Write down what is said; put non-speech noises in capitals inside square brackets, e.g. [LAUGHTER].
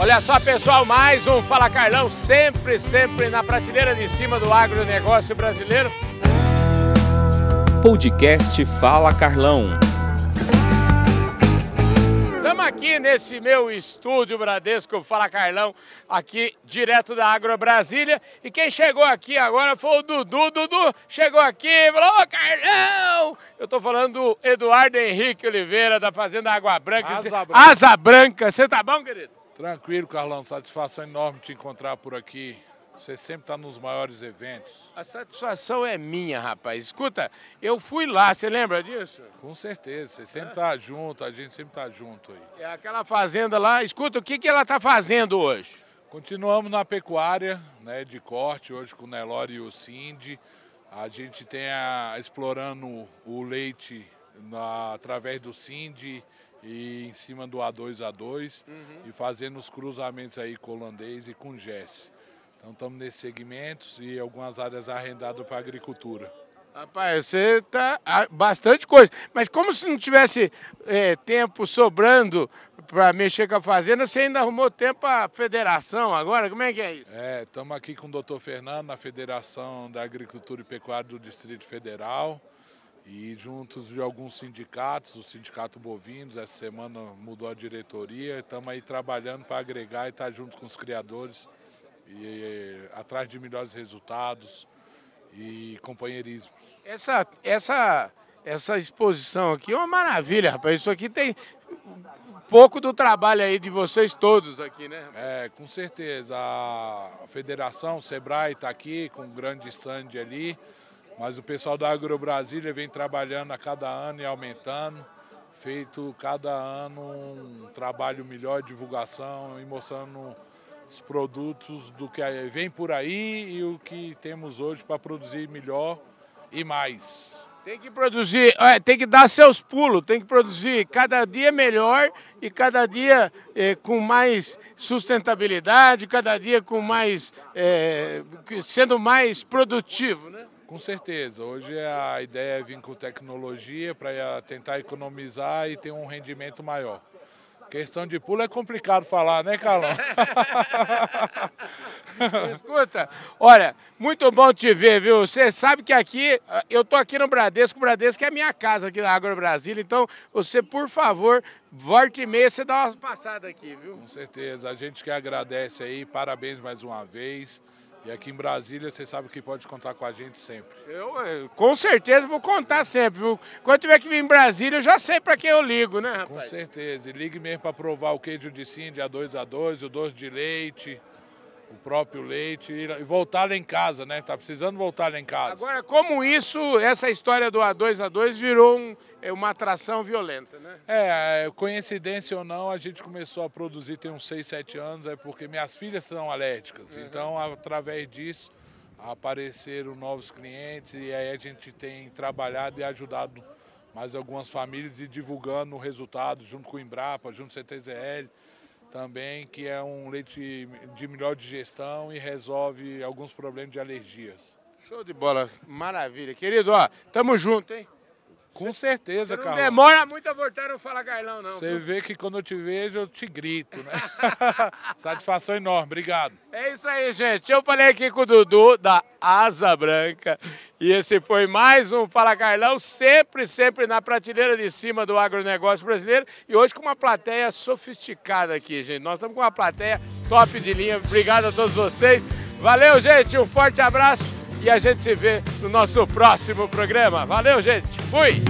Olha só, pessoal, mais um Fala Carlão, sempre, sempre na prateleira de cima do agronegócio brasileiro. Podcast Fala Carlão. Estamos aqui nesse meu estúdio Bradesco Fala Carlão, aqui direto da Agro Brasília. E quem chegou aqui agora foi o Dudu. Dudu chegou aqui e falou: Ô Carlão! Eu estou falando do Eduardo Henrique Oliveira, da Fazenda Água Branca. Asa Branca. Asa Branca. Você tá bom, querido? Tranquilo, Carlão. Satisfação enorme te encontrar por aqui. Você sempre está nos maiores eventos. A satisfação é minha, rapaz. Escuta, eu fui lá, você lembra disso? Com certeza. Você sempre está junto, a gente sempre está junto aí. É aquela fazenda lá. Escuta, o que, que ela está fazendo hoje? Continuamos na pecuária né, de corte, hoje com o Nelore e o Cindy. A gente tem a, explorando o leite na, através do Cindy e em cima do A2A2 Uhum. e fazendo os cruzamentos aí com o holandês e com o Jesse. Então estamos nesses segmentos e algumas áreas arrendadas para agricultura. Rapaz, você tá ah, bastante coisa. Mas como se não tivesse eh, tempo sobrando para mexer com a fazenda, você ainda arrumou tempo para a federação agora? Como é que é isso? É, estamos aqui com o doutor Fernando na Federação da Agricultura e Pecuária do Distrito Federal e juntos de alguns sindicatos, o Sindicato Bovinos, essa semana mudou a diretoria, estamos aí trabalhando para agregar e estar junto com os criadores e atrás de melhores resultados e companheirismo. Essa, essa, essa exposição aqui é uma maravilha, rapaz. Isso aqui tem um pouco do trabalho aí de vocês todos aqui, né? É, com certeza. A federação, o Sebrae está aqui com um grande stand ali, mas o pessoal da Agro Brasília vem trabalhando a cada ano e aumentando, feito cada ano um trabalho melhor divulgação e mostrando os produtos do que vem por aí e o que temos hoje para produzir melhor e mais. Tem que produzir, é, tem que dar seus pulos, tem que produzir cada dia melhor e cada dia é, com mais sustentabilidade, cada dia com mais, é, sendo mais produtivo, né? Com certeza. Hoje a ideia é vir com tecnologia para tentar economizar e ter um rendimento maior. Questão de pulo é complicado falar, né, Carlão? [LAUGHS] Escuta, olha, muito bom te ver, viu? Você sabe que aqui, ah, eu tô aqui no Bradesco, o Bradesco é a minha casa aqui na Agro Brasília, então você, por favor, volte e meia, você dá umas passadas aqui, viu? Com certeza. A gente que agradece aí, parabéns mais uma vez. E aqui em Brasília, você sabe que pode contar com a gente sempre. Eu, eh, com certeza, vou contar sempre, viu? Quando tiver que vir em Brasília, eu já sei pra quem eu ligo, né, Com rapaz? certeza. E ligue mesmo para provar o queijo de Cindy A2A2, o doce de leite, o próprio leite. E e voltar lá em casa, né? Tá precisando voltar lá em casa. Agora, como isso, essa história do A2A2 virou um- é uma atração violenta, né? É, coincidência ou não, a gente começou a produzir tem uns 6, 7 anos, é porque minhas filhas são alérgicas. Então, através disso, apareceram novos clientes e aí a gente tem trabalhado e ajudado mais algumas famílias e divulgando o resultado junto com o Embrapa, junto com o CTZL também, que é um leite de melhor digestão e resolve alguns problemas de alergias. Show de bola, maravilha. Querido, ó, tamo junto, hein? Com certeza, Você não Carlão. demora muito a voltar no Fala Carlão, não. Você vê que quando eu te vejo, eu te grito, né? [LAUGHS] Satisfação enorme, obrigado. É isso aí, gente. Eu falei aqui com o Dudu, da Asa Branca. E esse foi mais um Fala Carlão, sempre, sempre na prateleira de cima do agronegócio brasileiro. E hoje com uma plateia sofisticada aqui, gente. Nós estamos com uma plateia top de linha. Obrigado a todos vocês. Valeu, gente. Um forte abraço. E a gente se vê no nosso próximo programa. Valeu, gente. Fui!